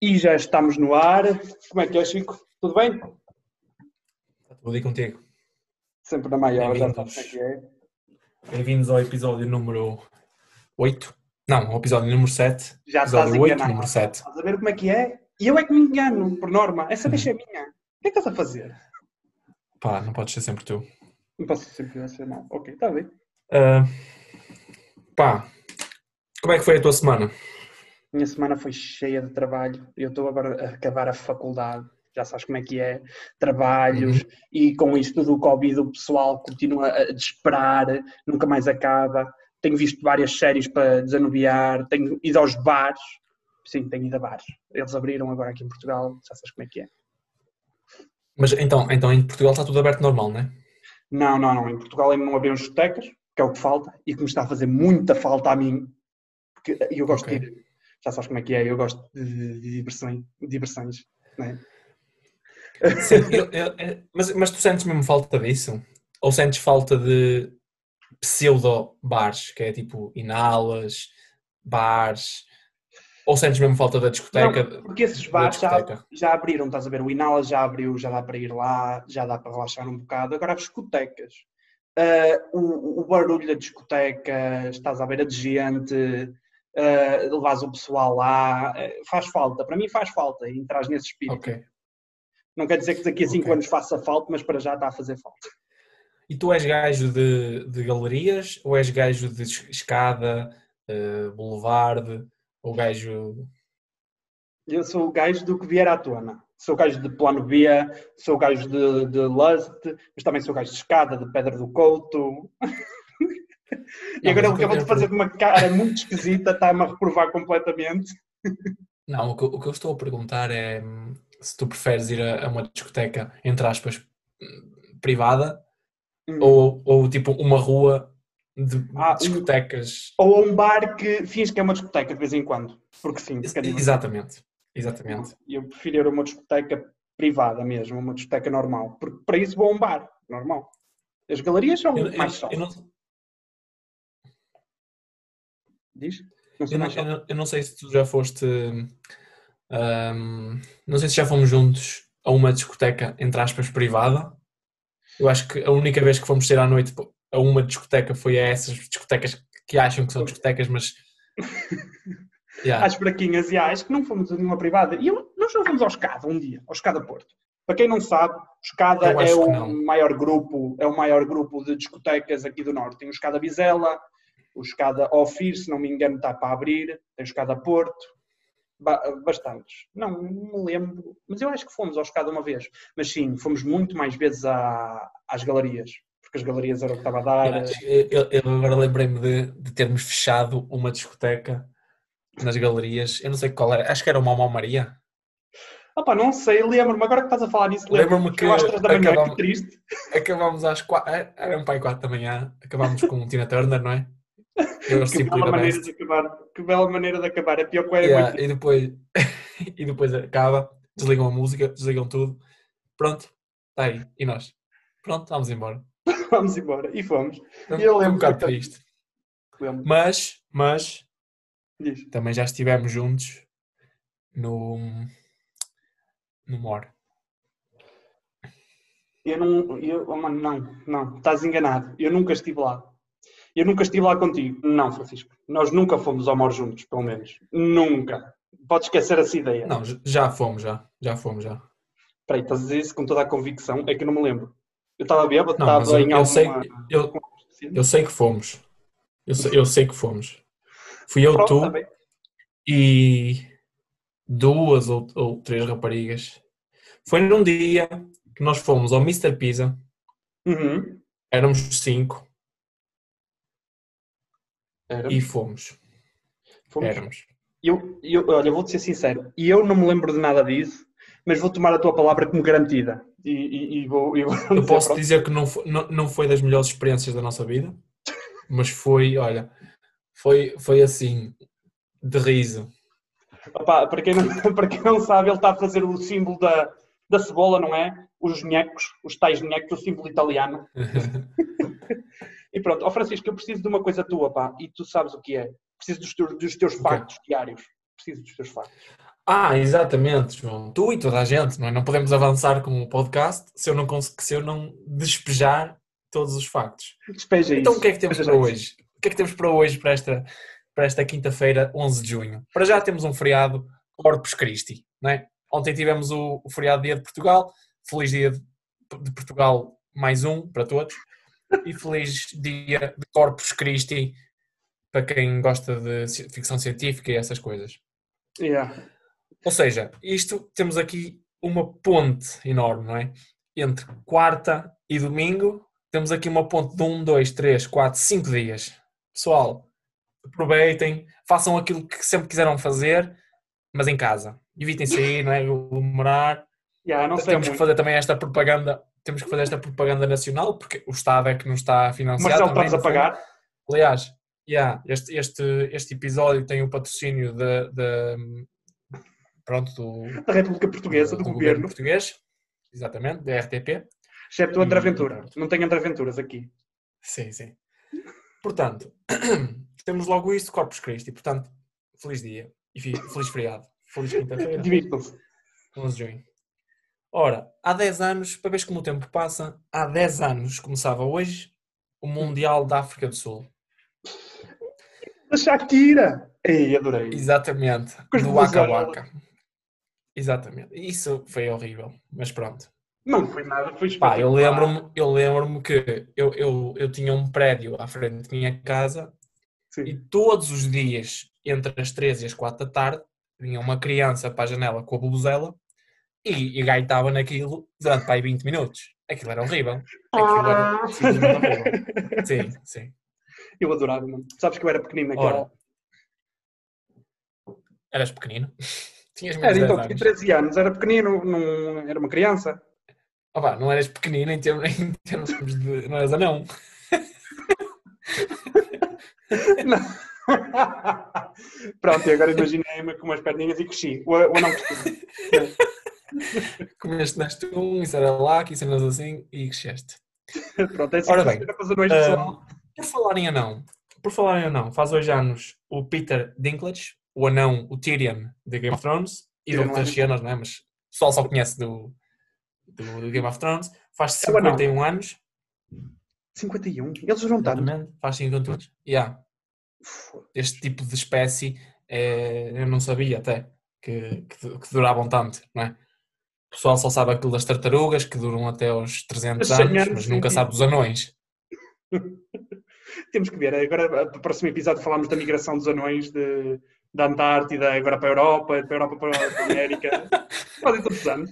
E já estamos no ar. Como é que é, Chico? Tudo bem? Está tudo aí contigo. Sempre na maior, já sabes como é que é. Bem-vindos ao episódio número 8. Não, ao episódio número 7. Já episódio estás 8, enganado. número 7. Estás a ver como é que é? E eu é que me engano, por norma. Essa deixa é minha. O que é que estás a fazer? Pá, não podes ser sempre tu. Não posso sempre ser mal. Ok, está bem. Ah, pá, como é que foi a tua semana? Minha semana foi cheia de trabalho. Eu estou agora a acabar a faculdade. Já sabes como é que é. Trabalhos. Uhum. E com isto do Covid, o pessoal continua a desesperar. Nunca mais acaba. Tenho visto várias séries para desanuviar. Tenho ido aos bares. Sim, tenho ido a bares. Eles abriram agora aqui em Portugal. Já sabes como é que é. Mas então, então em Portugal está tudo aberto normal, não é? Não, não, não. Em Portugal ainda não abriram discotecas, que é o que falta, e que me está a fazer muita falta a mim. Porque eu gosto Ok. de ir. Já sabes como é que é, eu gosto de, diversões, diversões não é? Sim, eu- eu- eu- mas, mas tu sentes mesmo falta disso? Ou sentes falta de pseudo-bares, que é tipo inalas, bares? Ou sentes mesmo falta da discoteca? Não, porque esses bares já, já abriram, estás a ver? O Inala já abriu, já dá para ir lá, já dá para relaxar um bocado. Agora as discotecas. ah, o, o barulho da discoteca, estás à beira de gente, uh, levas o pessoal lá, eh, faz falta. Para mim faz falta, entras nesse espírito. Ok. Não quer dizer que daqui a 5 Ok. anos faça falta, mas para já está a fazer falta. E tu és gajo de, de galerias ou és gajo de es- escada, eh, boulevard, ou gajo. Eu sou o gajo do que vier à tona. Sou o gajo de plano B, sou o gajo de, de Lust, mas também sou o gajo de escada, de Pedra do Couto. e agora ele eu acabou de fazer uma cara muito esquisita, está-me a reprovar completamente. Não, o que, o que eu estou a perguntar é se tu preferes ir a, a uma discoteca, entre aspas, privada, Hum. ou, ou tipo uma rua de Ah, discotecas. Ou a um bar que finge que é uma discoteca de vez em quando. Porque sim. Exatamente, exatamente. Eu prefiro ir a uma discoteca privada mesmo, uma discoteca normal. Porque para isso vou a um bar, normal. As galerias são Eu, eu- mais eu soft. não, Diz? Não eu, não, eu não- eu não sei se tu já foste. hum, não sei se já fomos juntos a uma discoteca, entre aspas, privada. Eu acho que a única vez que fomos ter à noite a uma discoteca foi a essas discotecas que acham que são discotecas, mas. Yeah. às fraquinhas e às que não fomos a nenhuma privada. E eu, nós não fomos ao Escada um dia, ao Escada Porto. Para quem não sabe, o Escada é o maior grupo, é o maior grupo de discotecas aqui do Norte. Tem o Escada Vizela, o Escada Ofir, se não me engano, está para abrir, tem o Escada Porto, ba- bastantes. Não, não me lembro, mas eu acho que fomos ao Escada uma vez. Mas sim, fomos muito mais vezes à- às galerias, porque as galerias eram o que estava a dar. Eu, eu- eu agora lembrei-me de, de termos fechado uma discoteca nas galerias. Eu não sei qual era, acho que era o Mamão Maria. Opa, não sei, lembro-me, agora que estás a falar nisso, Lembro-me lembro-me que às da manhã, acabamos- que triste. Acabámos às quatro, era um pai quatro da manhã, acabámos com Tina Turner, não é? Que bela, maneira de acabar. que bela maneira de acabar. É pior que Era Yeah, muito- e, depois, e depois acaba, desligam a música, desligam tudo. Pronto, está aí. E nós? Pronto, vamos embora. Vamos embora. E fomos. Foi Eu foi um lembro bocado que- triste. Lembro. Mas, mas, Diz. também já estivemos juntos no, no More. Eu não. Eu, oh, mano, não, não. Estás enganado. Eu nunca estive lá. Eu nunca estive lá contigo. Não, Francisco. Nós nunca fomos ao Mor juntos, pelo menos. Nunca. Podes esquecer essa ideia. Não, já fomos, já. Já fomos, já. Espera aí, estás a dizer isso com toda a convicção? É que eu não me lembro. Eu estava bêbado, estava em eu alguma... sei, eu, eu sei que fomos. Eu sei, eu sei que fomos. Fui eu, Pronto, tu tá e duas ou, ou três raparigas. Foi num dia que nós fomos ao Mr. Pizza, Uhum. éramos cinco E fomos. Fomos. Éramos. Eu, eu, olha, vou-te ser sincero, e eu não me lembro de nada disso, mas vou tomar a tua palavra como garantida. E, e- e vou, Eu dizer, posso pronto, dizer que não foi, não, não foi das melhores experiências da nossa vida, mas foi, olha, foi, foi assim, de riso. opá, para, quem não, para quem não sabe, ele está a fazer o símbolo da, da cebola, não é? Os nhecos, os tais nhecos, o símbolo italiano. E pronto, ó Francisco, eu preciso de uma coisa tua, pá, e tu sabes o que é. Preciso dos teus, dos teus factos diários. Preciso dos teus factos. Ah, exatamente, João. Tu e toda a gente, não é? Não podemos avançar com o podcast se eu não, se eu não despejar todos os factos. Despeja Então isso. o que é que temos Despeja para isso. hoje? O que é que temos para hoje, para esta, para esta quinta-feira, 11 de junho? Para já temos um feriado Corpus Christi, não é? Ontem tivemos o, o feriado Dia de Portugal. Feliz Dia de, de Portugal, mais um para todos. E feliz Dia de Corpus Christi para quem gosta de ficção científica e essas coisas. Yeah. Ou seja, isto temos aqui uma ponte enorme, não é? Entre quarta e domingo, temos aqui uma ponte de um, dois, três, quatro, cinco dias. Pessoal, aproveitem, façam aquilo que sempre quiseram fazer, mas em casa. Evitem sair, não é? Aglomerar. Yeah, não sei Temos que muito. fazer também esta propaganda, temos que fazer esta propaganda nacional, porque o Estado é que nos está a financiar. Marcelo, estás a fundo. pagar? Aliás, yeah, este, este, este episódio tem o patrocínio da, da- pronto, do, Da República Portuguesa, do, governo. português, exatamente, da RTP. Excepto André Ventura. Não tenho André Venturas aqui. Sim, sim. Portanto, temos logo isto, Corpus Christi. Portanto, feliz dia e feliz feriado. Feliz quinta-feira, Divirtam-se. 11 de junho. Ora, há 10 anos, para ver como o tempo passa, há 10 anos começava hoje o Mundial da África do Sul. Da Shakira! Ei, adorei. Exatamente, do Waka. Waka. Exatamente. Isso foi horrível, mas pronto. Não foi nada, foi Pá, eu lembro-me eu lembro que eu, eu, eu tinha um prédio à frente da minha casa Sim. e todos os dias, entre as 3 e as 4 da tarde, vinha uma criança para a janela com a bubuzela e, e gaitava naquilo durante pá, aí 20 minutos. Aquilo era horrível. Aquilo era Ah. horrível. Sim, sim. Eu adorava, mano. Sabes que eu era pequenino naquela. Ora, eras pequenino. Tinhas menos Era, de 10 então, tinha anos. 13 anos, era pequenino, não, era uma criança. Opa, não eras pequenino em termos, em termos de. Não eras anão. Não. Pronto, e agora imaginei-me com umas perninhas e cresci. O, o anão cresci. Comeste neste um, isso era lá, que cenas assim e cresceste. Pronto, é assim Ora bem. Ahm, por falar em anão, por falar em anão, faz hoje anos o Peter Dinklage, o anão, o Tyrion de Game of Thrones e de outras cenas, não é? Mas o pessoal só conhece do, do, do Game of Thrones. Faz É o anão. 51 anos. 51. Eles juntaram. Exatamente, faz 51 anos. Yeah. Este tipo de espécie é, eu não sabia até que, que, que duravam tanto, não é? O pessoal só sabe aquilo das tartarugas que duram até aos 300 100 anos, mas nunca sabe dos anões. Temos que ver. Agora, para o próximo episódio, falamos da migração dos anões de, da Antártida agora para a Europa, para a Europa para a América. Fazem todos os anos.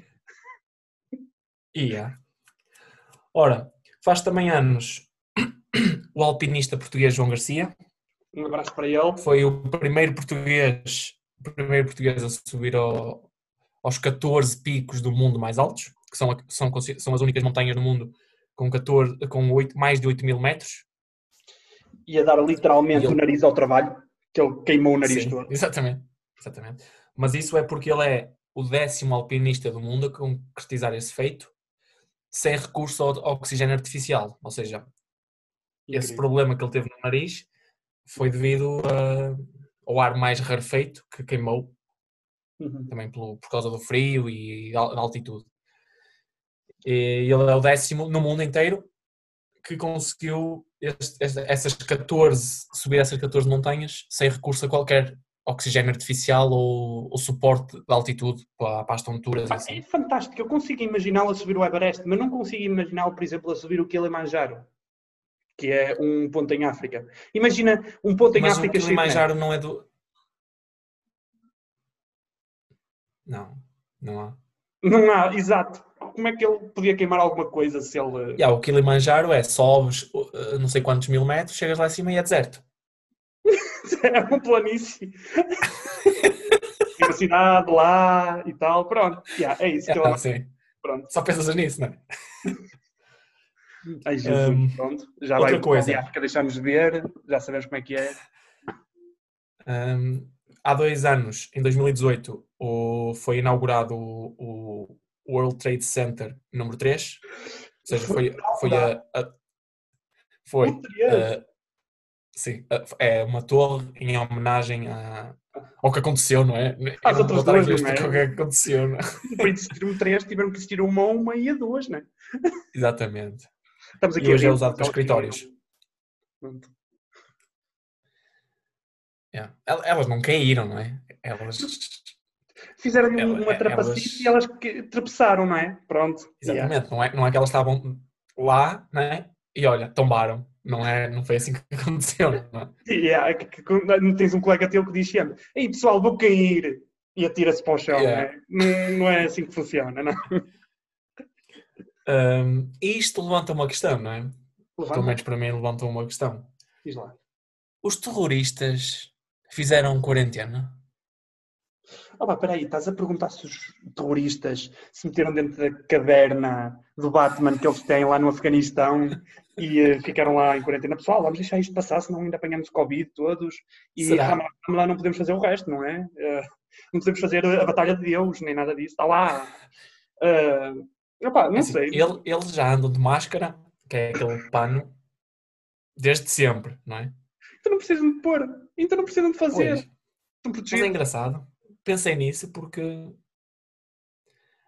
Ia. Ora, faz também anos o alpinista português João Garcia. Um abraço para ele. Foi o primeiro português, o primeiro português a subir ao- aos 14 picos do mundo mais altos, que são, são, são as únicas montanhas do mundo com, 14, com 8, mais de 8 mil metros. Ia dar literalmente ele- o nariz ao trabalho, que ele queimou o nariz Sim, todo. exatamente, exatamente. Mas isso é porque ele é o décimo alpinista do mundo a concretizar esse feito sem recurso ao oxigênio artificial. Ou seja, esse Incrível. problema que ele teve no nariz foi devido a- ao ar mais rarefeito que queimou, Uhum. também pelo- por causa do frio e da altitude. E ele é o décimo no mundo inteiro que conseguiu este- este- essas 14, subir essas 14 montanhas sem recurso a qualquer oxigênio artificial ou, ou suporte de altitude para, para as tonturas Pá, assim. É fantástico. Eu consigo imaginá-lo a subir o Everest, mas não consigo imaginá-lo, por exemplo, a subir o Kilimanjaro, que é um ponto em África. Imagina um ponto em Mas o África neve. Kilimanjaro não é do... Não, não há. Não há, exato. Como é que ele podia queimar alguma coisa se ele. Yeah, o Kilimanjaro é sobes uh, não sei quantos mil metros, chegas lá em cima e é deserto. é uma planície. Cidade lá e tal. Pronto. Yeah, é isso que Yeah, eu. sim. Pronto. Só pensas nisso, não é? Ai, Jesus. Um, Pronto. Já outra vai coisa. de África deixar-nos ver. Já sabemos como é que é. Um, há dois anos, em 2018, o- foi inaugurado o, o World Trade Center número 3. Ou seja, foi, foi a, a- foi a- sim, a- é uma torre em homenagem a, Ou que aconteceu, não é? As outras duas, não é? que é que aconteceu, não é? Para existir três, tiveram que existir uma a uma e a duas, né? Exatamente. Estamos aqui E hoje é usado para escritórios. Pronto. Yeah. El- Elas não caíram, não é? Elas. Fizeram-lhe Ela- uma elas- trapacice e elas tropeçaram, não é? Pronto. Yeah. Exatamente. Não, é, não é que elas estavam lá, não é? E olha, tombaram. Não, é, não foi assim que aconteceu, não é? Yeah, que- que- tens um colega teu que diz sempre: Ei pessoal, vou cair e atira-se para o chão, Yeah. não, é? não, não é assim que funciona, não? Um, isto levanta uma questão, não é? Pelo menos para mim levanta uma questão. diz lá. Os terroristas fizeram quarentena? Oh, pá, peraí, estás a perguntar se os terroristas se meteram dentro da caverna do Batman que eles têm lá no Afeganistão e eh, ficaram lá em quarentena. Pessoal, vamos deixar isto passar, senão ainda apanhamos Covid todos e vamos lá não podemos fazer o resto, não é? Eh, não podemos fazer a Batalha de Deus, nem nada disso. Está lá. Eh, opá, não É assim, sei. ele- eles já andam de máscara, que é aquele pano, desde sempre, não é? Então não precisam de pôr. Então não precisam de fazer. Pois. Estão Mas é engraçado. Pensei nisso porque.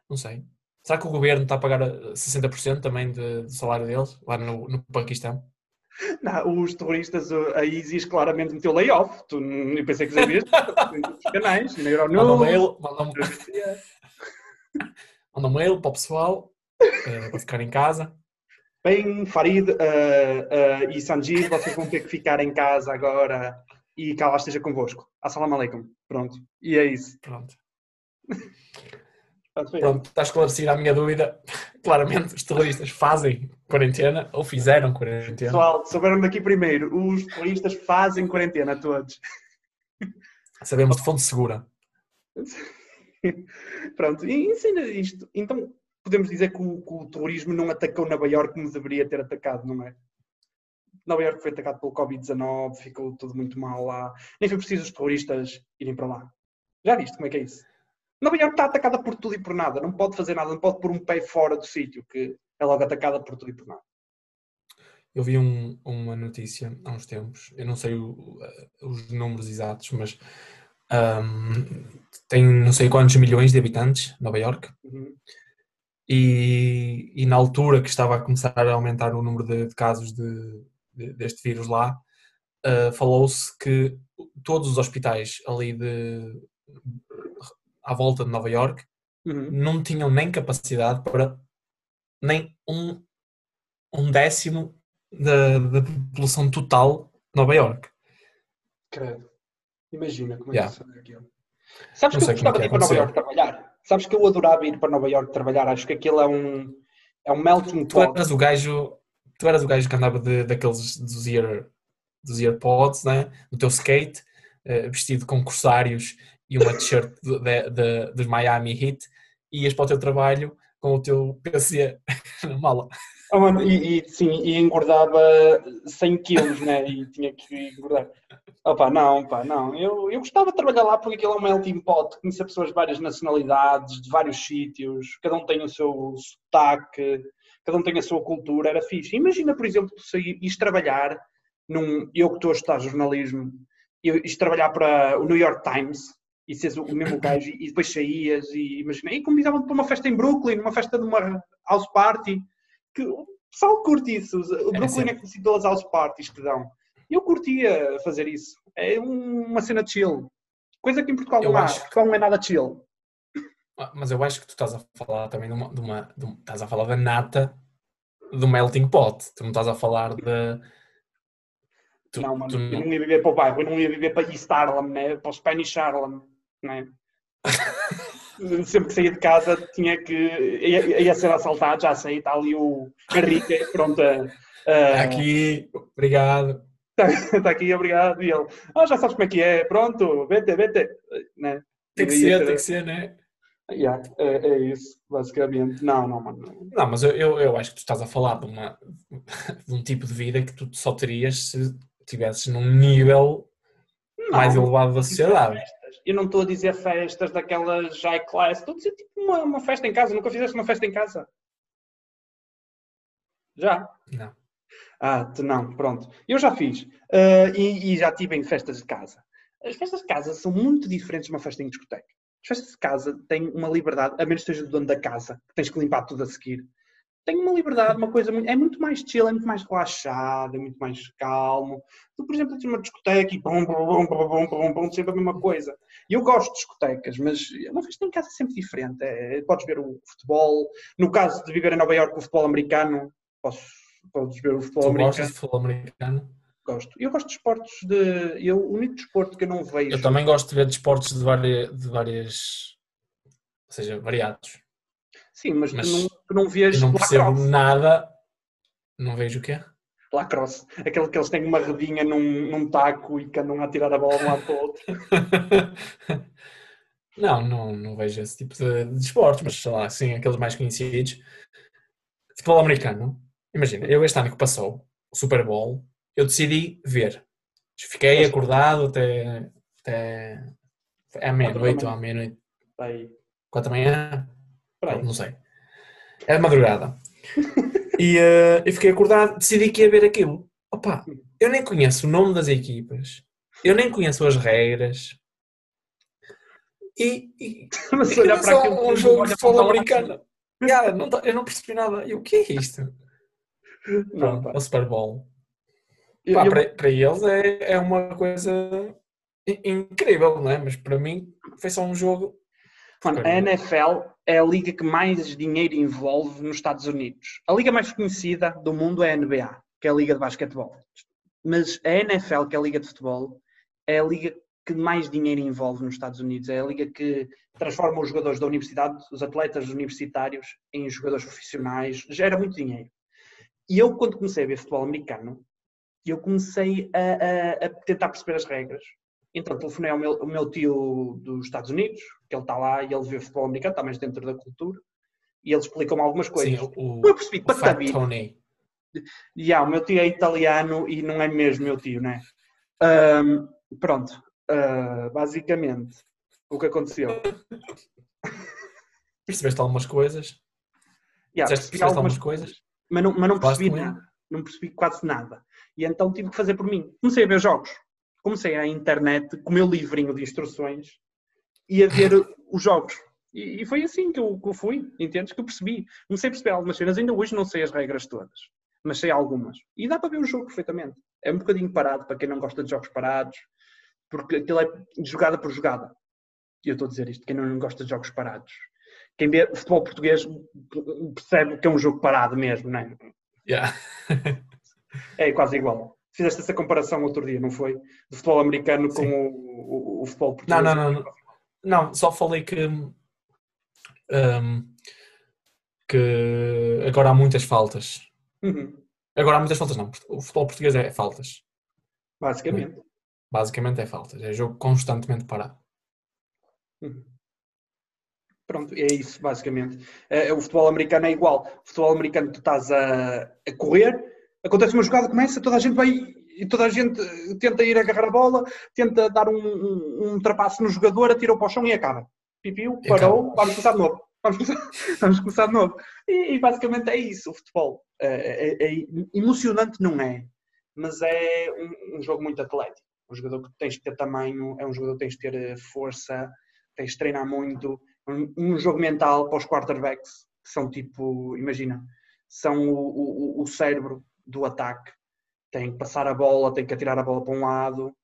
Não sei. Será que o governo está a pagar eh, 60% também de- do salário deles, lá no, no Paquistão? Não, os terroristas, a ISIS claramente meteu layoff. Tu, eu pensei que sabias. Os canais, na Manda um Euronews. mail, manda um, manda um mail para o pessoal, eh, para ficar em casa. Bem, Farid eh, eh, e Sanjeev, vocês vão ter que ficar em casa agora e que Allah esteja convosco. Assalamu alaikum. Pronto. E é isso. Pronto. Pronto, está esclarecida a minha dúvida. Claramente, os terroristas fazem quarentena ou fizeram quarentena. Pessoal, souberam daqui primeiro. Os terroristas fazem quarentena todos. Sabemos de fonte segura. Pronto, e ensina isto. Então, podemos dizer que o, que o terrorismo não atacou Nova Iorque como deveria ter atacado, não é? Nova Iorque foi atacado pelo Covid-19, ficou tudo muito mal lá. Nem foi preciso os terroristas irem para lá. Já viste como é que é isso? Nova Iorque está atacada por tudo e por nada. Não pode fazer nada, não pode pôr um pé fora do sítio, que é logo atacada por tudo e por nada. Eu vi um- uma notícia há uns tempos, eu não sei o- os números exatos, mas ahm, tem não sei quantos milhões de habitantes, Nova York, Uhum. E, e na altura que estava a começar a aumentar o número de, de casos de- de- deste vírus lá, ah, falou-se que todos os hospitais ali de, à volta de Nova York Uhum. não tinham nem capacidade para nem um, um décimo da, da população total de Nova York. Credo. Imagina como é Yeah. que isso é aquilo. Sabes Não que eu é gostava que de ir para Nova. Iorque trabalhar? Sabes que eu adorava ir para Nova Iorque trabalhar? Acho que aquilo é um, é um melting Tu pot. eras o gajo, tu eras o gajo que andava de, daqueles dos, ear, dos earpods, né? no teu skate, eh, vestido com corsários e uma t-shirt dos Miami Heat, e ias para o teu trabalho com o teu PC na mala. Oh, mano, e, e, sim, e engordava 100 quilos, né? E tinha que engordar. Opa, não, pá, não. Eu, eu gostava de trabalhar lá porque aquilo é um melting pot, conhecer pessoas de várias nacionalidades, de vários sítios, cada um tem o seu sotaque, cada um tem a sua cultura, era fixe. Imagina, por exemplo, se ires trabalhar num. Eu que estou a estudar jornalismo, ires trabalhar para o New York Times e seres o mesmo gajo e depois saías e imagina, e convidavam-te para uma festa em Brooklyn, uma festa de uma house party que o pessoal curte isso. O Brooklyn sim. é conhecido pelas house parties que dão. Eu curtia fazer isso. É um- uma cena chill. Coisa que em Portugal Eu não há. acho que- Portugal não é nada chill. Ah, Mas eu acho que tu estás a falar também de uma, de uma- de estás a falar da nata do melting pot. Tu não estás a falar de. Tu, não, mano. tu Eu não- não ia viver para o bairro. Eu não ia viver para East Harlem, né? para o Spanish Harlem. Né? Sempre que saía de casa tinha que. ia, ia ser assaltado, já sei. Está ali o Henrique, pronto. a- Aqui, obrigado. Está aqui, obrigado. E ele, ah, já sabes como é que é, pronto, vete, vete. Né? Tem que ser, ter- tem que ser, né? Yeah, é, é isso, basicamente. Não, não, mano. Não, mas eu, eu, acho que tu estás a falar de, uma, de um tipo de vida que tu só terias se estivesses num nível Não, mais elevado da sociedade. Eu não estou a dizer festas daquelas high class, estou a dizer tipo uma, uma festa em casa. Nunca fizeste uma festa em casa? Já? Não. Ah, não, pronto. Eu já fiz. Ah, e, e já estive em festas de casa. as festas de casa são muito diferentes de uma festa em discoteca. As festas de casa têm uma liberdade, a menos que seja do dono da casa, que tens que limpar tudo a seguir. Tem uma liberdade, uma coisa muito. É muito mais chill, é muito mais relaxado, é muito mais calmo. Tu, por exemplo, tens uma discoteca e bum, bum, bum, bum, bum, bum, sempre a mesma coisa. E eu gosto de discotecas, mas uma festa em casa é sempre diferente. É, podes ver o futebol. No caso de viver em Nova Iorque, o futebol americano, posso, podes ver o futebol Tu americano. gostas de futebol americano? Gosto. Eu gosto de esportes de. Eu, o único desporto que eu não vejo. Eu também gosto de ver desportos de várias, de várias ou seja, variados. Sim, mas, Mas tu não, tu não vês não percebo lacrosse. nada. Não vejo o quê? Lacrosse. Aquele que eles têm uma redinha num, num taco e que andam a tirar a bola de um lado para o outro. não, não, não vejo esse tipo de, de esportes, mas sei lá, assim, aqueles mais conhecidos. Futebol americano. Imagina, eu este ano que passou, o Super Bowl, eu decidi ver. Fiquei Mas- acordado até, até à meia-noite ou à meia-noite, quatro da manhã, Não sei. Era madrugada. E eh, eu fiquei acordado, decidi que ia ver aquilo. Opa, eu nem conheço o nome das equipas, eu nem conheço as regras. E, e, Mas olhar para aquilo um jogo de futebol americano. Cara, não eu não percebi nada. E o que é isto? Não, Pronto, é o Super Bowl. Eu- Pá, eu- para, para eles é, é uma coisa in- incrível, não é? Mas para mim foi só um jogo. Mano, a NFL é a liga que mais dinheiro envolve nos Estados Unidos. A liga mais conhecida do mundo é a NBA, que é a liga de basquetebol. Mas a NFL, que é a liga de futebol, é a liga que mais dinheiro envolve nos Estados Unidos. É a liga que transforma os jogadores da universidade, os atletas universitários, em jogadores profissionais. Gera muito dinheiro. E eu, quando comecei a ver futebol americano, eu comecei a, a- a tentar perceber as regras. Então telefonei ao meu, ao meu tio dos Estados Unidos, que ele está lá e ele vê futebol americano, está mais dentro da cultura, e ele explicou-me algumas coisas. Sim, o, eu percebi, o Fat. Tony. E ah, o meu tio é italiano e não é mesmo meu tio, né? Ahm, pronto, Ah, basicamente, o que aconteceu? Percebeste algumas coisas? Yeah, percebi algumas algumas coisas? mas não, mas não percebi nada. Não percebi quase nada. E então tive que fazer por mim. Comecei a ver jogos. Comecei à internet com o meu livrinho de instruções e a ver os jogos. E, e foi assim que eu, que eu fui, entendes? Que eu percebi. Comecei a perceber algumas cenas. Ainda hoje não sei as regras todas, mas sei algumas. E dá para ver o jogo perfeitamente. É um bocadinho parado para quem não gosta de jogos parados, porque aquilo é jogada por jogada. E eu estou a dizer isto, quem não gosta de jogos parados. Quem vê futebol português percebe que é um jogo parado mesmo, não é? Yeah. É quase igual. Fizeste essa comparação outro dia, não foi? Do futebol americano com Sim. o, o- o futebol português. não, não, não. Não, só falei que, hum, que agora há muitas faltas. Uhum, Agora há muitas faltas, não. O futebol português é faltas. basicamente. Basicamente é faltas. É jogo constantemente parado. Uhum. Pronto, é isso, basicamente. Eh, o futebol americano é igual. O futebol americano, tu estás a, a correr, acontece uma jogada, começa, toda a gente vai e toda a gente eh, tenta ir agarrar a bola, tenta dar um, um, um ultrapasso no jogador, atira para o chão e acaba. Pipiu, parou, vamos começar de novo. Vamos começar, vamos começar de novo. E, e basicamente é isso, o futebol. É, é- é emocionante, não é? Mas é um, um jogo muito atlético. Um jogador que tens que ter tamanho, é um jogador que tens que ter força, tens de treinar muito. Um, um jogo mental para os quarterbacks, que são tipo, imagina, são o, o, o cérebro do ataque. Tem que passar a bola, tem que atirar a bola para um lado.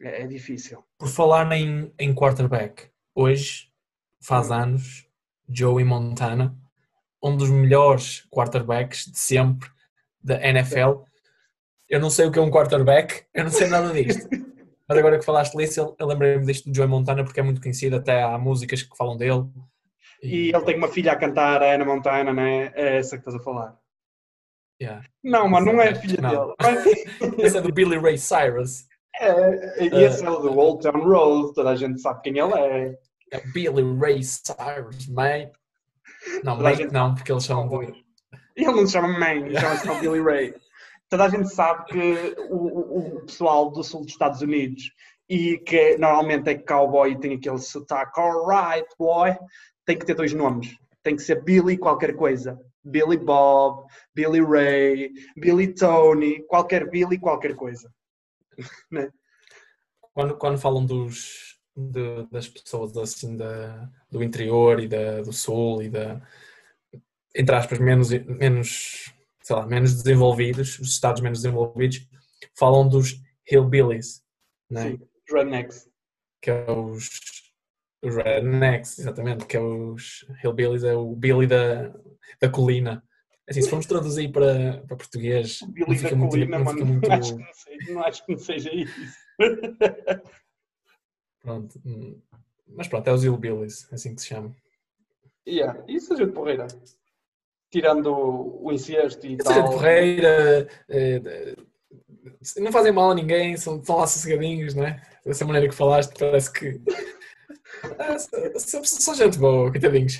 É, é difícil. Por falar em, em quarterback, hoje faz anos Joey Montana, um dos melhores quarterbacks de sempre da NFL. Eu não sei o que é um quarterback, eu não sei nada disto. Mas agora que falaste disso, eu- lembrei-me disto do Joey Montana porque é muito conhecido, até há músicas que falam dele. E ele tem uma filha a cantar, a Ana Montana, né? É essa que estás a falar. Yeah. Não, mano, não é filha não. dele. Mas- Esse é do Billy Ray Cyrus. É, e esse é o do Old Town Road, toda a gente sabe quem ele é. É Billy Ray Cyrus, mate. Não, Toda mate gente- não, porque eles são de... Ele não se chama Man, chama-se só Billy Ray. Toda a gente sabe que o, o- o pessoal do sul dos Estados Unidos e que normalmente é cowboy e tem aquele sotaque, alright boy, tem que ter dois nomes. Tem que ser Billy qualquer coisa. Billy Bob, Billy Ray, Billy Tony, qualquer Billy qualquer coisa. quando, quando falam dos, de, das pessoas assim da, do interior e da, do sul e da, entre aspas, menos, menos, sei lá, menos desenvolvidos, os estados menos desenvolvidos, falam dos hillbillies, né? Sim, rednecks. que é os, os rednecks, exatamente, que é os hillbillies, é o Billy da, da colina. Assim, se formos traduzir para, para português, não Billy da fica muito, colina, não mano. fica muito, Não, acho que não, seja, não acho que não seja isso. pronto, hum, mas pronto, é os hillbillies, é assim que se chama. yeah. Isso a gente porreira. Tirando o incesto e gente tal. porreira, eh, não fazem mal a ninguém, são, são lá sossegadinhos, não é? Dessa maneira que falaste, parece que. Ah, são, são gente boa, coitadinhos.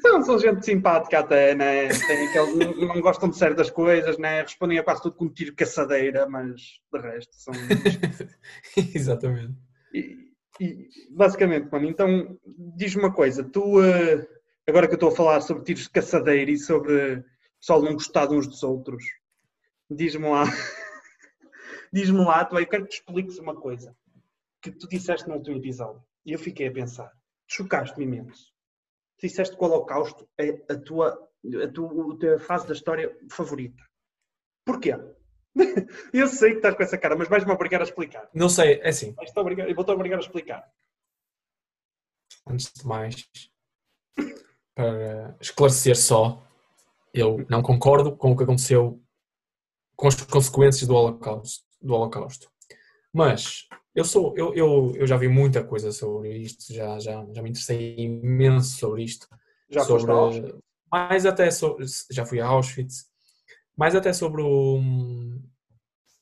São, são gente simpática até, né? Tem aqueles, não, gostam de certas coisas, né? Respondem a quase tudo com tiro de caçadeira, mas de resto são. Exatamente. E, e, basicamente, mano, então diz-me uma coisa, tu eh, agora que eu estou a falar sobre tiros de caçadeira e sobre o pessoal não gostar de uns dos outros, diz-me lá, diz-me lá, tu, eu quero que te expliques uma coisa que tu disseste no último episódio e eu fiquei a pensar, chocaste-me imenso. Tu disseste que o Holocausto é a tua, a tua, a tua fase da história favorita. Porquê? Eu sei que estás com essa cara, mas vais-me obrigar a explicar. Não sei, é assim, Vais-te obrigar- Eu vou-te obrigar a explicar. antes de mais, para esclarecer só, eu não concordo com o que aconteceu com as consequências do Holocausto. Do Holocausto. Mas eu sou, eu, eu, eu já vi muita coisa sobre isto, já, já, já me interessei imenso sobre isto. Já sobre, foste mais até sobre, já fui a Auschwitz, mais até sobre o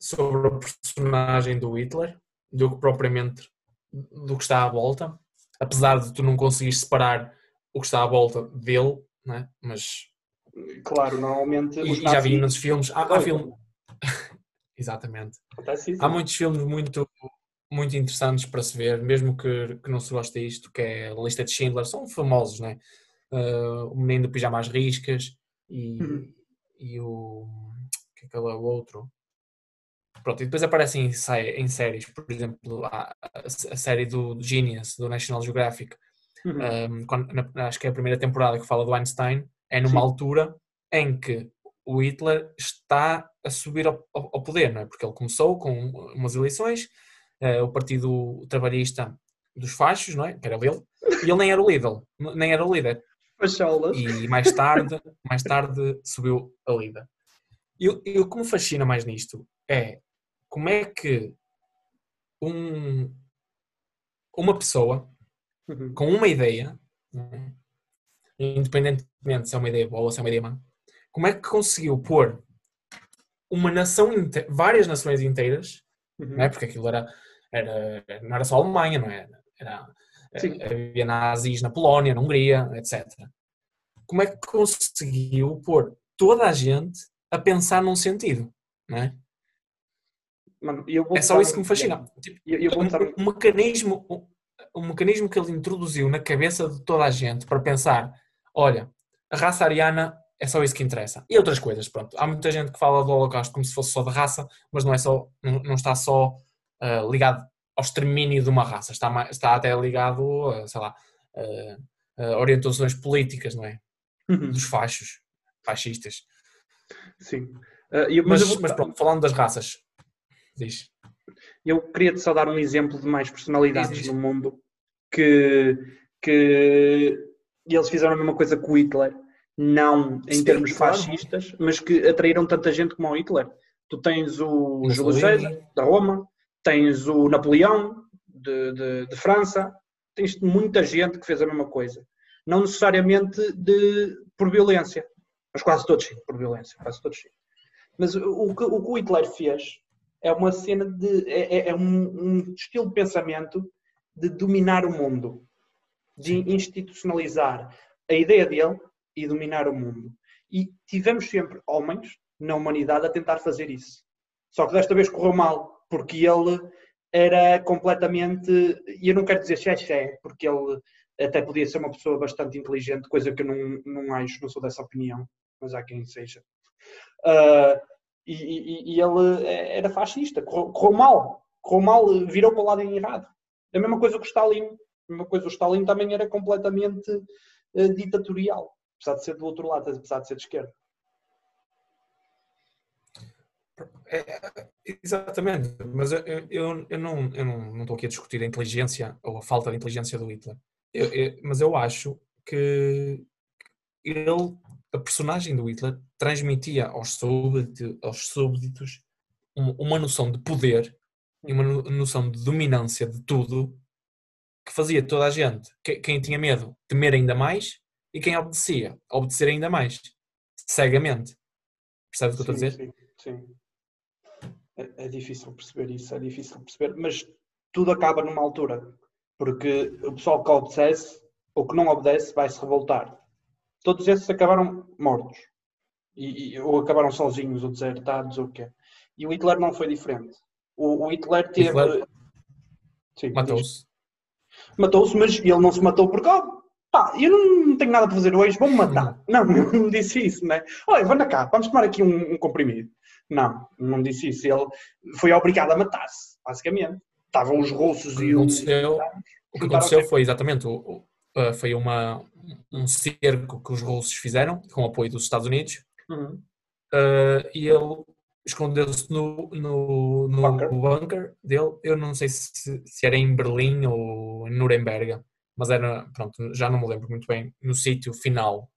sobre a personagem do Hitler do que propriamente do que está à volta, apesar de tu não conseguires separar o que está à volta dele, né? mas Claro, normalmente. e, já vi imensos filmes, há, há filme, exatamente, há muitos filmes muito muito interessantes para se ver, mesmo que, que não se goste disto, que é a lista de Schindler, são famosos, né? Uh, o menino do pijama às riscas e, Uhum. e o que é aquele é o outro pronto, e depois aparecem em, em séries, por exemplo a, a- série do Genius, do National Geographic Uhum. um, quando- na- acho que é a primeira temporada que fala do Einstein, é numa Sim. altura em que o Hitler está a subir ao- ao poder, não é? Porque ele começou com umas eleições, eh, o Partido Trabalhista dos Fachos, não é? Que era dele, e ele nem era o líder, nem era o líder. E mais tarde, mais tarde subiu a líder. E, o- e o que me fascina mais nisto é como é que um, uma pessoa Uhum. com uma ideia, independentemente se é uma ideia boa ou se é uma ideia má, como é que conseguiu pôr uma nação, várias nações inteiras, Uhum. não é? porque aquilo era, era, não era só a Alemanha, não é? era? Sim. Havia nazis na Polónia, na Hungria, etc. Como é que conseguiu pôr toda a gente a pensar num sentido, não é? Mano, É só isso que me fascina. Tipo, Eu, eu um, um- um mecanismo um, um mecanismo que ele introduziu na cabeça de toda a gente para pensar olha, a raça ariana é só isso que interessa. E outras coisas, pronto. Há muita gente que fala do Holocausto como se fosse só de raça, mas não é só, não, não está só ah, ligado ao extermínio de uma raça, está, mais- está até ligado a, sei lá, a orientações políticas, não é? Uhum. Dos fachos, fascistas. Sim. Eu- Mas, mas vou- mas pronto, falando das raças, diz. eu queria-te só dar um exemplo de mais personalidades Diz, diz. no mundo que, que eles fizeram a mesma coisa que o Hitler, não em Sim, termos claro. fascistas, mas que atraíram tanta gente como o Hitler. Tu tens o Júlio. César, da Roma, tens o Napoleão, de, de, de França, tens muita gente que fez a mesma coisa. Não necessariamente de, por violência, mas quase todos sim, por violência, quase todos sim. Mas o, que, o que o Hitler fez é uma cena de. é, é- é um, um estilo de pensamento de dominar o mundo, de institucionalizar a ideia dele e dominar o mundo. E tivemos sempre homens na humanidade a tentar fazer isso. Só que desta vez correu mal, porque ele era completamente. E eu não quero dizer xé-xé, porque ele até podia ser uma pessoa bastante inteligente, coisa que eu não, não acho, não sou dessa opinião, mas há quem seja. Ah, e, e- e ele era fascista, correu, correu mal, correu mal, virou para o lado errado. A mesma coisa que o Stalin. A mesma coisa, o Stalin também era completamente uh, ditatorial, apesar de ser do outro lado, apesar de ser de esquerda. É, exatamente, mas eu, eu, eu, não, eu não, não estou aqui a discutir a inteligência ou a falta de inteligência do Hitler, eu, eu, mas eu acho que ele, a personagem do Hitler, transmitia aos súbditos, aos súbditos uma noção de poder e uma noção de dominância de tudo que fazia toda a gente, quem tinha medo, temer ainda mais e quem obedecia, obedecer ainda mais, cegamente. Percebes o que eu estou a dizer? Sim, sim. É, é, difícil perceber isso, é difícil perceber, mas tudo acaba numa altura, porque o pessoal que obedece ou que não obedece vai se revoltar. Todos esses acabaram mortos, e, e, ou acabaram sozinhos, ou desertados, ou o quê. E o Hitler não foi diferente. O, o Hitler teve. Hitler... Matou-se. Matou-se, mas ele não se matou porque, oh, pá, eu não tenho nada para fazer hoje, vou-me matar. Não, não, não disse isso, né? Olha, vamos cá, vamos tomar aqui um, um comprimido. Não, não disse isso. Ele foi obrigado a matar-se, basicamente. Estavam os russos e os. O que aconteceu foi exatamente o, o, foi uma, um cerco que os russos fizeram com o apoio dos Estados Unidos uhum. uh, e ele escondeu-se no, no, no bunker. bunker. dele. Eu não sei se, se era em Berlim ou em Nuremberg, mas era, pronto, já não me lembro muito bem, no sítio final.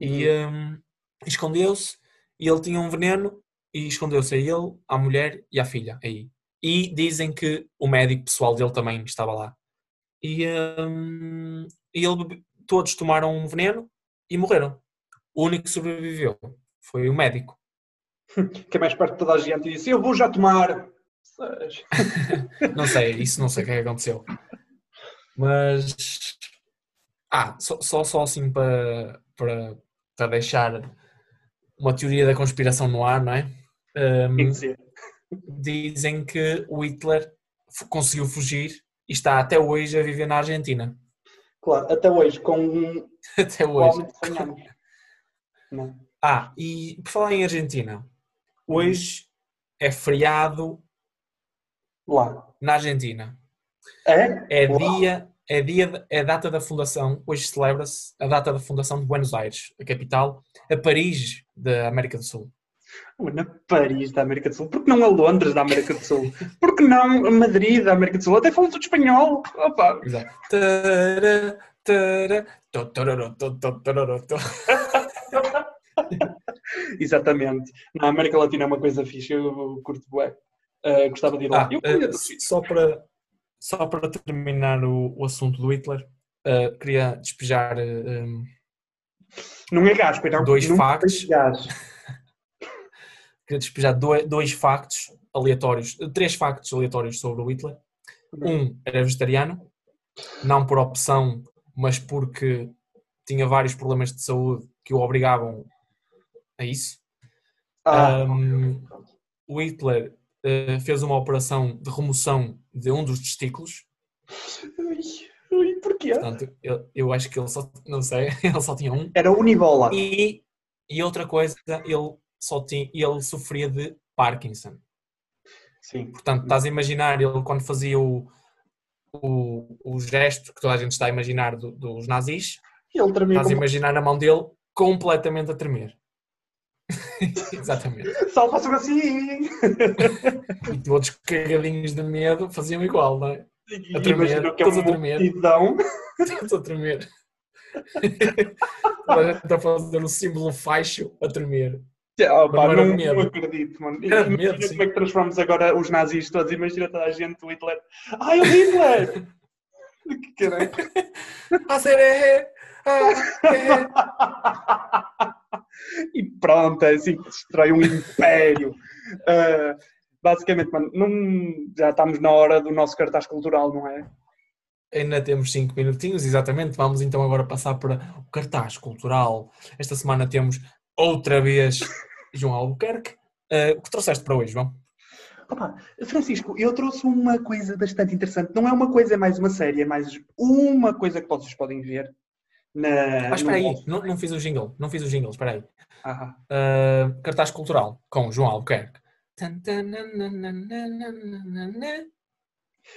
E uhum. um, escondeu-se e ele tinha um veneno e escondeu-se a ele, à mulher e à filha aí. E dizem que o médico pessoal dele também estava lá. E, um, e ele, todos tomaram um veneno e morreram. O único que sobreviveu foi o médico. Que é mais perto de toda a gente e disse: Eu vou já tomar. não sei, isso não sei o que, é que aconteceu. Mas. Ah, só, só, só assim para, para, para deixar uma teoria da conspiração no ar, não é? Um, dizem que o Hitler conseguiu fugir e está até hoje a viver na Argentina. Claro, até hoje, com até hoje. Ah, e por falar em Argentina, hoje é feriado lá na Argentina. É? É dia, é dia, é data da fundação. Hoje celebra-se a data da fundação de Buenos Aires, a capital, a Paris da América do Sul na Paris da América do Sul, porque não a Londres da América do Sul, porque não a Madrid da América do Sul, até falam tudo espanhol. Opa. Exato. Exatamente. Na América Latina é uma coisa fixe, eu curto bué. Uh, gostava de ir lá. Ah, uh, só, para, só para terminar o, o assunto do Hitler, uh, queria despejar. Um, não é gás, não. Dois não factos. É queria despejar dois, dois factos aleatórios, três factos aleatórios sobre o Hitler. Um era vegetariano, não por opção, mas porque tinha vários problemas de saúde que o obrigavam a isso. Ah, um, o Hitler fez uma operação de remoção de um dos testículos. Ui, porquê? Portanto, eu, eu acho que ele só, não sei, ele só tinha um. Era unibola. E, e outra coisa, ele só tinha, ele sofria de Parkinson. Sim. Portanto, estás a imaginar ele quando fazia o, o, o gesto que toda a gente está a imaginar do, dos nazis, ele estás a imaginar a mão dele completamente a tremer. Exatamente. Só faço assim. e todos cagadinhos de medo faziam igual, não é? A tremer, é todos a tremer. Todos a tremer. a gente está a fazer o símbolo faixo a tremer. Oh, pá, não, não, não, acredito, mano. Era imagina medo, como é que transformamos agora os nazis todos. Imagina toda a gente, o Hitler. Ai, o Hitler! que caralho. A ser é. E pronto, é assim que destrói um império. Uh, basicamente, mano, não, já estamos na hora do nosso cartaz cultural, não é? Ainda temos 5 minutinhos, exatamente. Vamos então agora passar para o cartaz cultural. Esta semana temos outra vez João Albuquerque. Uh, o que trouxeste para hoje, João? Opa, Francisco, eu trouxe uma coisa bastante interessante. Não é uma coisa, é mais uma série, é mais uma coisa que vocês podem ver. Na, ah, espera aí, não, não, fiz o jingle, não fiz o jingle, espera aí. Uh, cartaz cultural com João Albuquerque.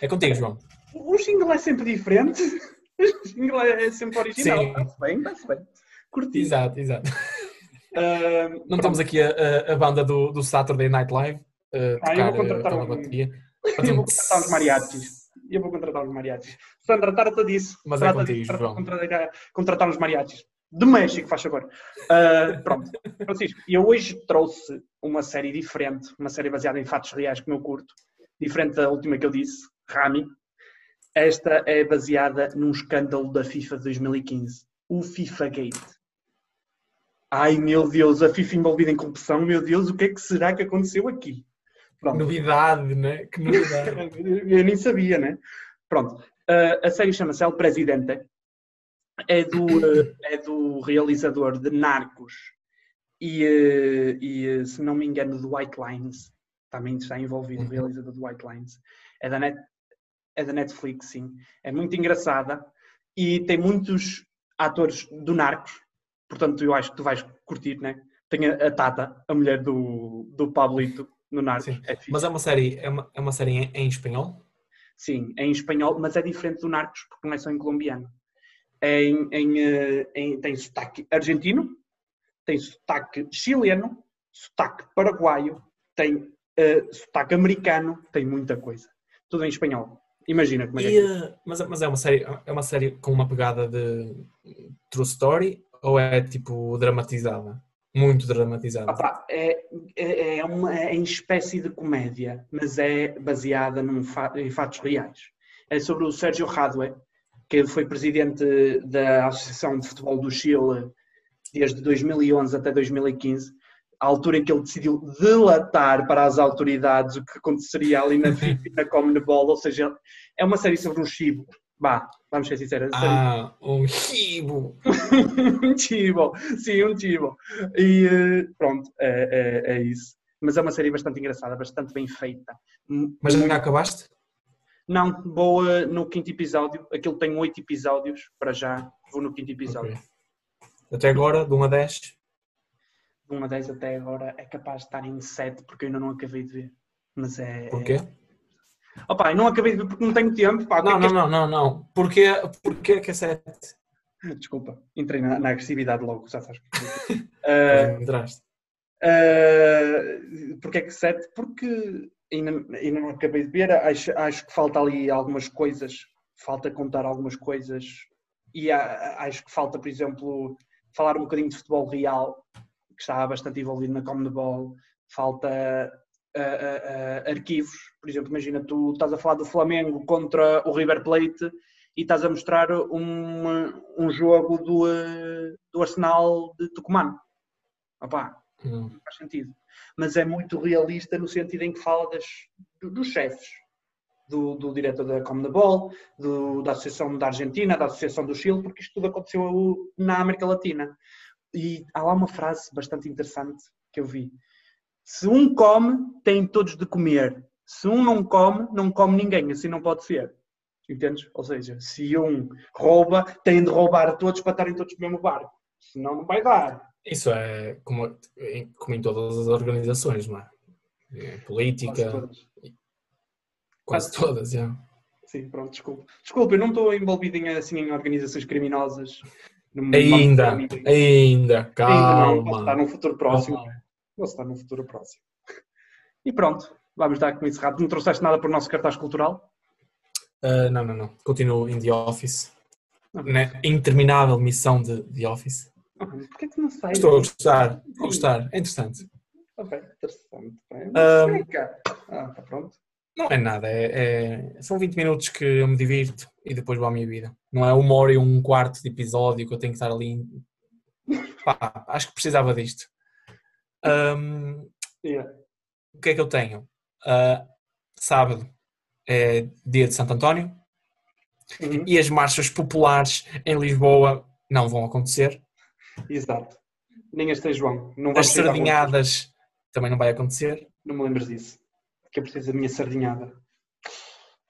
É contigo, João. O jingle é sempre diferente. O jingle é sempre original. Sim. Está-se bem, está-se bem. Curti. Exato, exato. Ah, Não estamos aqui a, a- banda do, do Saturday Night Live a Ah, eu tocar vou contratar pela um- bateria. Eu vou contratar os mariachis. Eu vou contratar os mariachis. Sandra, trata disso. Mas é trata contigo, disso, João. de contratar, contratar os mariachis. Do México, faz favor. Ah, pronto. Francisco, eu hoje trouxe uma série diferente, uma série baseada em fatos reais que eu curto, diferente da última que eu disse, Rami. Esta é baseada num escândalo da FIFA de 2015, o FIFA Gate. Ai meu Deus, a FIFA envolvida em corrupção, meu Deus, o que é que será que aconteceu aqui? Pronto. Novidade, né? Que novidade. Eu nem sabia, né? Pronto. Uh, a série chama-se El Presidente. É do, uh, é do realizador de Narcos e, uh, e, se não me engano, do White Lines. Também está envolvido, o Uhum. realizador do White Lines. É da, Net, é da Netflix, sim. É muito engraçada e tem muitos atores do Narcos. Portanto, eu acho que tu vais curtir, né? Tem a, a Tata, a mulher do, do Pablito, no Narcos. Sim. É. Mas é uma série, é uma, é uma série em, em espanhol? Sim, é em espanhol, mas é diferente do Narcos, porque não é só em colombiano. É em, em, eh, em- tem sotaque argentino, tem sotaque chileno, sotaque paraguaio, tem eh, sotaque americano, tem muita coisa. Tudo em espanhol. Imagina como é que é. uh, mas, mas é uma série, é uma série com uma pegada de true story ou é tipo dramatizada? Muito dramatizada. Opa, é, é, é uma é em espécie de comédia, mas é baseada num fa- em fatos reais. É sobre o Sérgio Radue, que foi presidente da Associação de Futebol do Chile desde 2011 até 2015, a altura em que ele decidiu delatar para as autoridades o que aconteceria ali na FIFA e na Commonwealth, ou seja, é uma série sobre um chibo. Bah, vamos ser sinceros, Ah, um chibo. um chibo, sim, um chibo. E eh, pronto, é, é- é isso. Mas é uma série bastante engraçada, bastante bem feita. M- Mas já acabaste? Não, vou no quinto episódio. Aquilo tem oito episódios, para já. Vou no quinto episódio. Ok. Até agora, de 1 a 10? De 1 a 10 até agora é capaz de estar em 7, porque eu ainda não acabei de ver. Mas é. Porquê? É... Opa, não acabei de ver porque não tenho tempo. Pá, Não, que é não, não, não, não. Porquê, porquê que é 7? que- Desculpa, entrei na, na agressividade logo, já sabes. Entraste. Uh, porque é que 7? Porque ainda, ainda não acabei de ver, acho, acho que falta ali algumas coisas, falta contar algumas coisas e há- acho que falta, por exemplo, falar um bocadinho de futebol real, que está bastante envolvido na Commonwealth, falta uh, uh, arquivos, por exemplo, imagina, tu estás a falar do Flamengo contra o River Plate e estás a mostrar um, um jogo do, uh, do Arsenal de Tucumán. Opá, Hum. faz sentido. Mas é muito realista no sentido em que fala das, do- dos chefes, do, do diretor da Commonwealth, do, da Associação da Argentina, da Associação do Chile, porque isto tudo aconteceu na América Latina. E há lá uma frase bastante interessante que eu vi. Se um come, tem todos de comer. Se um não come, não come ninguém. Assim não pode ser. Entendes? Ou seja, se um rouba, tem de roubar a todos para estarem todos no mesmo barco. Senão não vai dar. Isso é como, em- como em todas as organizações, não é? É Política, Quase todas. quase todas, é. Sim, pronto, desculpa. Desculpa, eu não estou envolvido em, assim, em organizações criminosas. Numa- Ainda, numa- ainda, Ainda não, calma. estar num futuro próximo. Calma. Posso estar num futuro próximo. E pronto, vamos dar com isso rápido. Não trouxeste nada para o nosso cartaz cultural? Ah, não, não, não. Continuo em The Office. Não. Na interminável missão de The Office. Ah, Porquê que não sai? Estou a gostar, estou a gostar. É interessante. Ok, interessante. Bem. Ah, está pronto. Não é nada, é, é- são 20 minutos que eu me divirto e depois vou à minha vida. Não é uma hora e um quarto de episódio que eu tenho que estar ali. Pá, acho que precisava disto. Ahm, Yeah. o que é que eu tenho? Ah, sábado é dia de Santo António Uhum, e as marchas populares em Lisboa não vão acontecer. Exato. Nem as três vão. Não As sardinhadas também não vai acontecer. Não me lembres disso. Que eu preciso da minha sardinhada.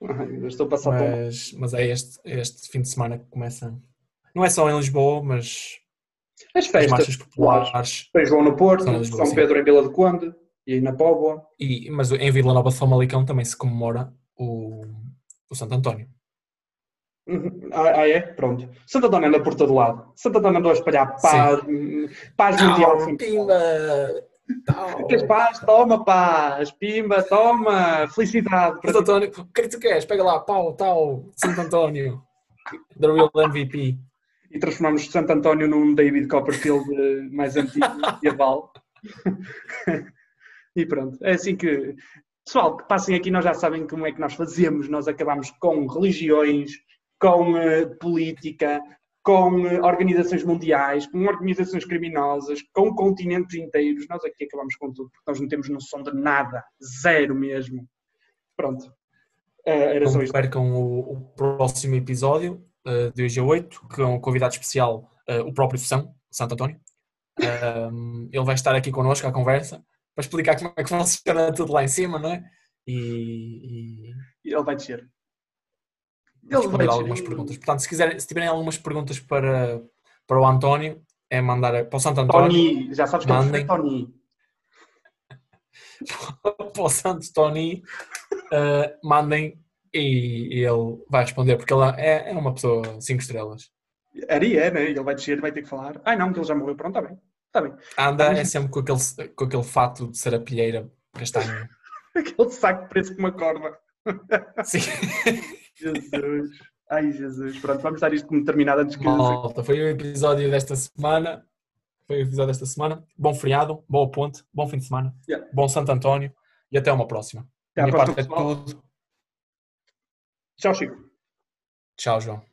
Eu estou a passar Mas, mas é este, este fim de semana que começa. Não é só em Lisboa, mas as as festas. marchas populares. São João no Porto, São Lisboa, São sim. Pedro em Vila do Conde e aí na Póvoa. E, mas em Vila Nova de Famalicão também se comemora o, O Santo António. Uhum. Ah, ah, é? Pronto. Santo António anda por todo lado. Santo António andou a espalhar paz, paz mundial. Tau, pimba! Queres paz? Toma paz. Pimba, toma. Felicidade. Santo. António, o que é que tu queres? Pega lá, pau, tal, Santo António. The real MVP. E transformamos Santo António num David Copperfield eh, mais antigo, medieval. e pronto. É assim que... Pessoal, que passem aqui, nós já sabem como é que nós fazemos. Nós acabamos com religiões, com eh, política, com eh, organizações mundiais, com organizações criminosas, com continentes inteiros. Nós aqui acabamos com tudo, porque nós não temos noção de nada. Zero mesmo. Pronto. Eh, era só Não isto. percam o, o próximo episódio, uh, de hoje a 8, com um convidado especial, uh, o próprio São, Santo António. Um, ele vai estar aqui connosco à conversa para explicar como é que funciona tudo lá em cima, não é? E, e Ele vai descer. responder descer algumas perguntas. Portanto, se, quiserem, se tiverem algumas perguntas para, para o António, é mandar para o Santo António, Tony, já sabes que Mandem. é Tony. para o Santo Tony, uh, mandem e, e ele vai responder, porque ele é, é uma pessoa 5 estrelas. Ari é, né? Ele vai descer, vai ter que falar. Ai não, que ele já morreu. Pronto, está bem. Está bem. Anda é sempre com aquele, com aquele fato de serapilheira castanho. Aquele saco preso com uma corda. Sim. Jesus. Ai, Jesus. Pronto, vamos dar isto como terminado antes que... Malta, foi o episódio desta semana. Foi o episódio desta semana. Bom feriado, boa ponte, bom fim de semana, Yeah. bom Santo António e até uma próxima. Até à Minha próxima, parte é tudo. Tchau, Chico. Tchau, João.